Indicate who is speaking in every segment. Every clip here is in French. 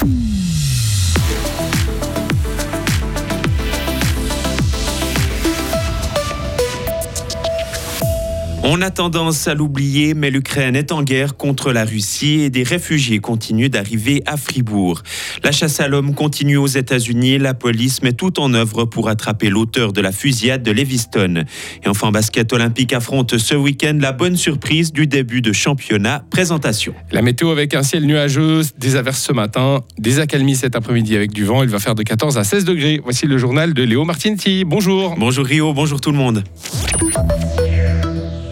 Speaker 1: Mm. On a tendance à l'oublier, mais l'Ukraine est en guerre contre la Russie et des réfugiés continuent d'arriver à Fribourg. La chasse à l'homme continue aux États-Unis. La police met tout en œuvre pour attraper l'auteur de la fusillade de Leviston. Et enfin, basket olympique affronte ce week-end la bonne surprise du début de championnat. Présentation.
Speaker 2: La météo avec un ciel nuageux, des averses ce matin, des accalmies cet après-midi avec du vent. Il va faire de 14 à 16 degrés. Voici le journal de Léo Martinti. Bonjour.
Speaker 1: Bonjour Rio, bonjour tout le monde.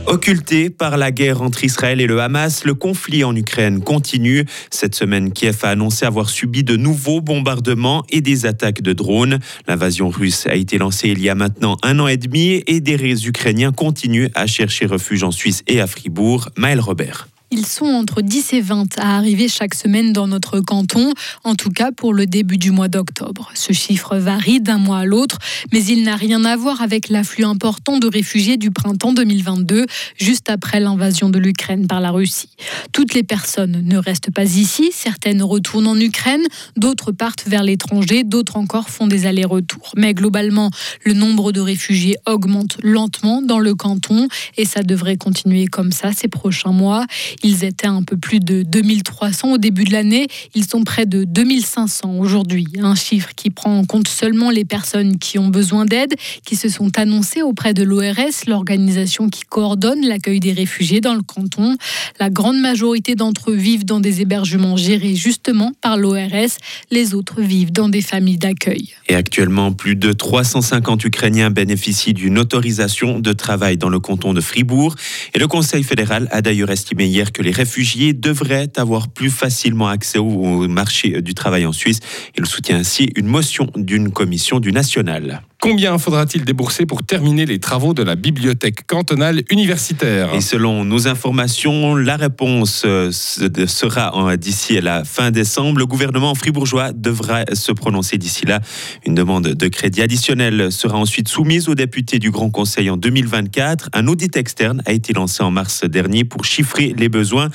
Speaker 1: Occulté par la guerre entre Israël et le Hamas, le conflit en Ukraine continue. Cette semaine, Kiev a annoncé avoir subi de nouveaux bombardements et des attaques de drones. L'invasion russe a été lancée il y a maintenant un an et demi et des Ukrainiens continuent à chercher refuge en Suisse et à Fribourg. Maël Robert.
Speaker 3: Ils sont entre 10 et 20 à arriver chaque semaine dans notre canton, en tout cas pour le début du mois d'octobre. Ce chiffre varie d'un mois à l'autre, mais il n'a rien à voir avec l'afflux important de réfugiés du printemps 2022, juste après l'invasion de l'Ukraine par la Russie. Toutes les personnes ne restent pas ici, certaines retournent en Ukraine, d'autres partent vers l'étranger, d'autres encore font des allers-retours. Mais globalement, le nombre de réfugiés augmente lentement dans le canton et ça devrait continuer comme ça ces prochains mois. Ils étaient un peu plus de 2300 au début de l'année. Ils sont près de 2500 aujourd'hui. Un chiffre qui prend en compte seulement les personnes qui ont besoin d'aide, qui se sont annoncées auprès de l'ORS, l'organisation qui coordonne l'accueil des réfugiés dans le canton. La grande majorité d'entre eux vivent dans des hébergements gérés justement par l'ORS. Les autres vivent dans des familles d'accueil.
Speaker 1: Et actuellement, plus de 350 Ukrainiens bénéficient d'une autorisation de travail dans le canton de Fribourg. Et le Conseil fédéral a d'ailleurs estimé hier que les réfugiés devraient avoir plus facilement accès au marché du travail en Suisse. Il soutient ainsi une motion d'une commission du national.
Speaker 2: Combien faudra-t-il débourser pour terminer les travaux de la bibliothèque cantonale universitaire?
Speaker 1: Et selon nos informations, la réponse euh, sera d'ici à la fin décembre. Le gouvernement fribourgeois devra se prononcer d'ici là. Une demande de crédit additionnel sera ensuite soumise aux députés du Grand Conseil en 2024. Un audit externe a été lancé en mars dernier pour chiffrer les besoins.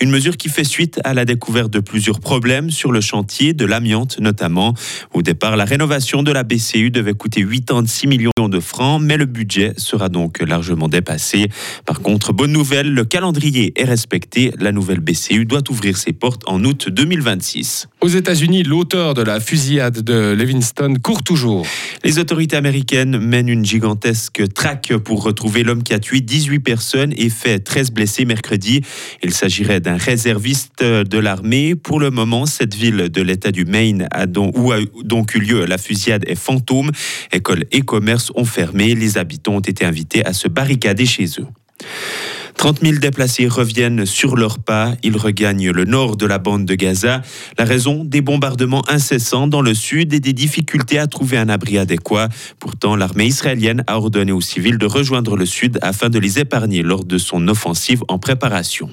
Speaker 1: Une mesure qui fait suite à la découverte de plusieurs problèmes sur le chantier de l'amiante notamment. Au départ, la rénovation de la BCU devait coûter 86 millions de francs, mais le budget sera donc largement dépassé. Par contre, bonne nouvelle, le calendrier est respecté. La nouvelle BCU doit ouvrir ses portes en août 2026.
Speaker 2: Aux États-Unis, l'auteur de la fusillade de Livingston court toujours.
Speaker 1: Les autorités américaines mènent une gigantesque traque pour retrouver l'homme qui a tué 18 personnes et fait 13 blessés mercredi. Il s'agirait d'un réserviste de l'armée. Pour le moment, cette ville de l'État du Maine a donc, où a donc eu lieu la fusillade est fantôme. Écoles et commerces ont fermé. Les habitants ont été invités à se barricader chez eux. 30 000 déplacés reviennent sur leurs pas. Ils regagnent le nord de la bande de Gaza. La raison des bombardements incessants dans le sud et des difficultés à trouver un abri adéquat. Pourtant, l'armée israélienne a ordonné aux civils de rejoindre le sud afin de les épargner lors de son offensive en préparation.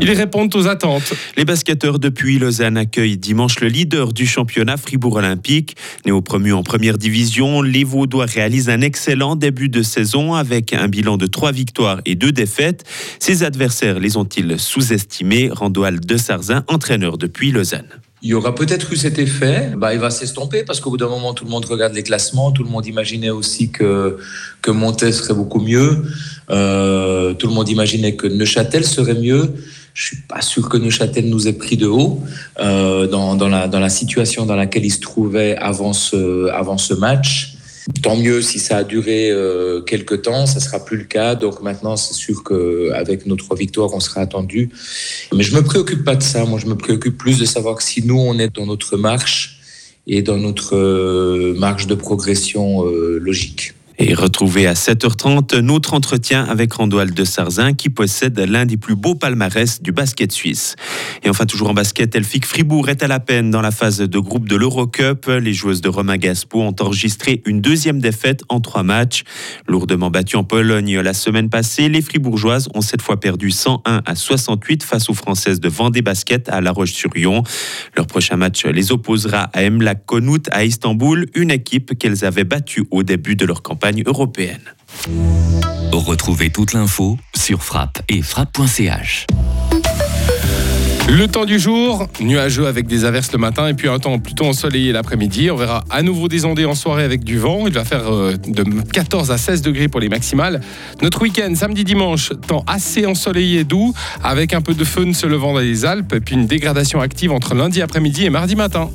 Speaker 2: Ils répondent aux attentes.
Speaker 1: Les basketteurs depuis Lausanne accueillent dimanche le leader du championnat Fribourg Olympique. Néo-promu en première division, les Vaudois réalisent un excellent début de saison avec un bilan de trois victoires et deux défaites. Ses adversaires les ont-ils sous-estimés? Randoal de Sarzin, entraîneur depuis Lausanne.
Speaker 4: Il y aura peut-être eu cet effet, bah, il va s'estomper parce qu'au bout d'un moment, tout le monde regarde les classements, tout le monde imaginait aussi que, que Montet serait beaucoup mieux, euh, tout le monde imaginait que Neuchâtel serait mieux. Je suis pas sûr que Neuchâtel nous ait pris de haut euh, dans, dans, la, dans la situation dans laquelle il se trouvait avant ce, avant ce match. Tant mieux si ça a duré euh, quelques temps, ça sera plus le cas. Donc maintenant, c'est sûr qu'avec nos trois victoires, on sera attendu. Mais je me préoccupe pas de ça. Moi, je me préoccupe plus de savoir que si nous, on est dans notre marche et dans notre euh, marche de progression euh, logique.
Speaker 1: Et retrouvez à 7h30 notre entretien avec Randoal de Sarzin qui possède l'un des plus beaux palmarès du basket suisse. Et enfin, toujours en basket, Elfic Fribourg est à la peine dans la phase de groupe de l'Eurocup. Les joueuses de Romain Gaspo ont enregistré une deuxième défaite en trois matchs. Lourdement battues en Pologne la semaine passée, les Fribourgeoises ont cette fois perdu 101 à 68 face aux Françaises de Vendée Basket à La Roche-sur-Yon. Leur prochain match les opposera à Emlak Konut à Istanbul, une équipe qu'elles avaient battue au début de leur campagne européenne.
Speaker 5: Retrouvez toute l'info sur frappe et frappe.ch.
Speaker 2: Le temps du jour, nuageux avec des averses le matin et puis un temps plutôt ensoleillé l'après-midi. On verra à nouveau des ondées en soirée avec du vent. Il va faire euh, de 14 à 16 degrés pour les maximales. Notre week-end, samedi, dimanche, temps assez ensoleillé et doux avec un peu de fun se levant dans les Alpes et puis une dégradation active entre lundi après-midi et mardi matin.